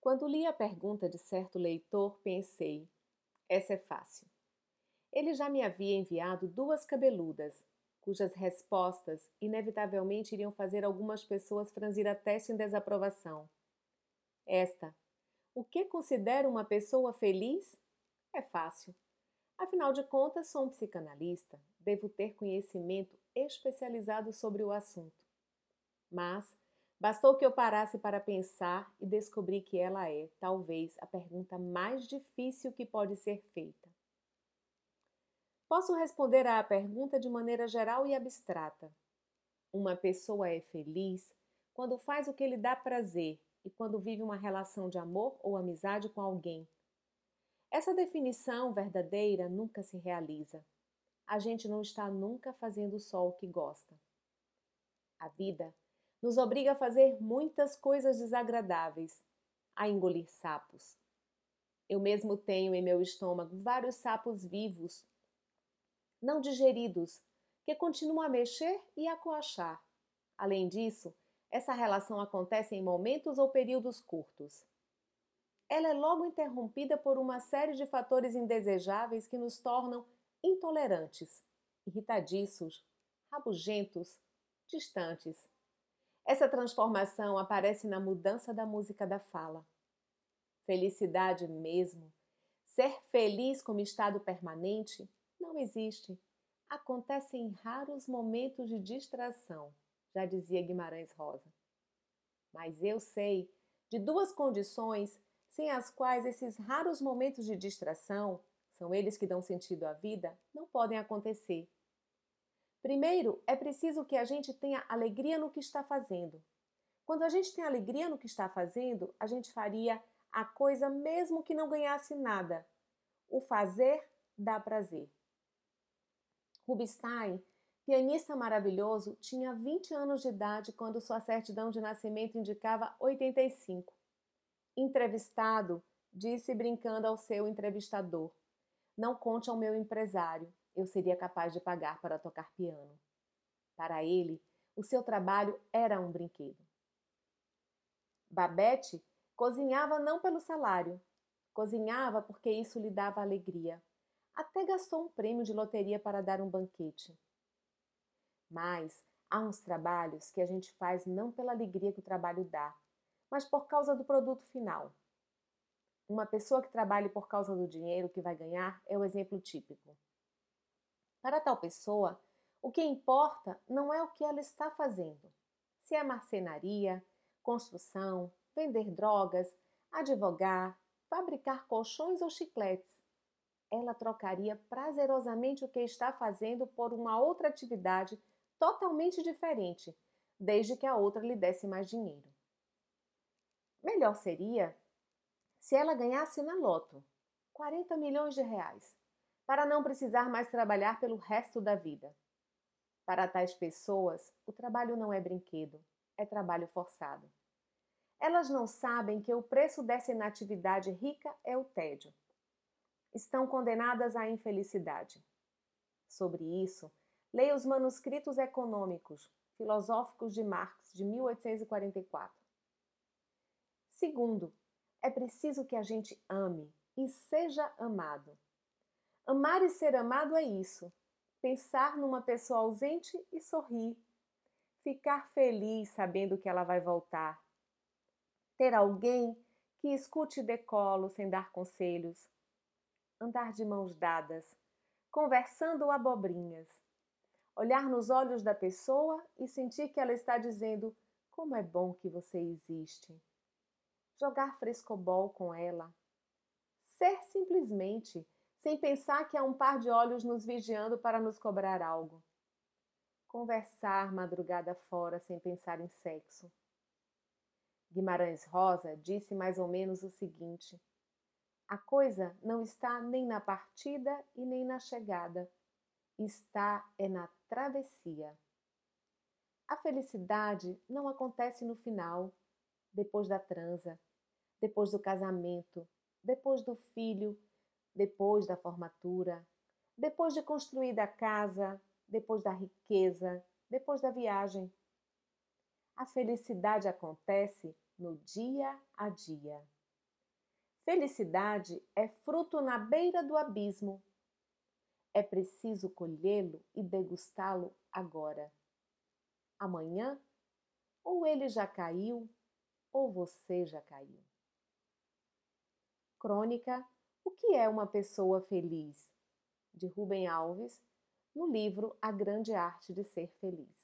Quando li a pergunta de certo leitor, pensei: essa é fácil. Ele já me havia enviado duas cabeludas, cujas respostas inevitavelmente iriam fazer algumas pessoas franzir a testa em desaprovação. Esta: O que considero uma pessoa feliz? É fácil. Afinal de contas, sou um psicanalista, devo ter conhecimento especializado sobre o assunto. Mas bastou que eu parasse para pensar e descobri que ela é, talvez, a pergunta mais difícil que pode ser feita. Posso responder à pergunta de maneira geral e abstrata. Uma pessoa é feliz quando faz o que lhe dá prazer e quando vive uma relação de amor ou amizade com alguém essa definição verdadeira nunca se realiza. A gente não está nunca fazendo só o que gosta. A vida nos obriga a fazer muitas coisas desagradáveis, a engolir sapos. Eu mesmo tenho em meu estômago vários sapos vivos, não digeridos, que continuam a mexer e a coachar. Além disso, essa relação acontece em momentos ou períodos curtos ela é logo interrompida por uma série de fatores indesejáveis que nos tornam intolerantes, irritadiços, rabugentos, distantes. Essa transformação aparece na mudança da música da fala. Felicidade mesmo, ser feliz como estado permanente, não existe. Acontece em raros momentos de distração, já dizia Guimarães Rosa. Mas eu sei de duas condições sem as quais esses raros momentos de distração, são eles que dão sentido à vida, não podem acontecer. Primeiro, é preciso que a gente tenha alegria no que está fazendo. Quando a gente tem alegria no que está fazendo, a gente faria a coisa mesmo que não ganhasse nada. O fazer dá prazer. Rubinstein, pianista maravilhoso, tinha 20 anos de idade quando sua certidão de nascimento indicava 85. Entrevistado, disse brincando ao seu entrevistador: Não conte ao meu empresário, eu seria capaz de pagar para tocar piano. Para ele, o seu trabalho era um brinquedo. Babette cozinhava não pelo salário, cozinhava porque isso lhe dava alegria. Até gastou um prêmio de loteria para dar um banquete. Mas há uns trabalhos que a gente faz não pela alegria que o trabalho dá, mas por causa do produto final. Uma pessoa que trabalhe por causa do dinheiro que vai ganhar é o exemplo típico. Para tal pessoa, o que importa não é o que ela está fazendo. Se é marcenaria, construção, vender drogas, advogar, fabricar colchões ou chicletes. Ela trocaria prazerosamente o que está fazendo por uma outra atividade totalmente diferente, desde que a outra lhe desse mais dinheiro. Melhor seria se ela ganhasse na loto 40 milhões de reais, para não precisar mais trabalhar pelo resto da vida. Para tais pessoas, o trabalho não é brinquedo, é trabalho forçado. Elas não sabem que o preço dessa inatividade rica é o tédio. Estão condenadas à infelicidade. Sobre isso, leia os manuscritos econômicos, filosóficos de Marx, de 1844. Segundo, é preciso que a gente ame e seja amado. Amar e ser amado é isso: pensar numa pessoa ausente e sorrir, ficar feliz sabendo que ela vai voltar, ter alguém que escute decolo sem dar conselhos, andar de mãos dadas, conversando abobrinhas, olhar nos olhos da pessoa e sentir que ela está dizendo: Como é bom que você existe. Jogar frescobol com ela. Ser simplesmente, sem pensar que há um par de olhos nos vigiando para nos cobrar algo. Conversar madrugada fora sem pensar em sexo. Guimarães Rosa disse mais ou menos o seguinte: a coisa não está nem na partida e nem na chegada, está é na travessia. A felicidade não acontece no final, depois da transa, depois do casamento, depois do filho, depois da formatura, depois de construída a casa, depois da riqueza, depois da viagem. A felicidade acontece no dia a dia. Felicidade é fruto na beira do abismo. É preciso colhê-lo e degustá-lo agora. Amanhã, ou ele já caiu, ou você já caiu. Crônica O que é uma pessoa feliz? de Rubem Alves, no livro A Grande Arte de Ser Feliz.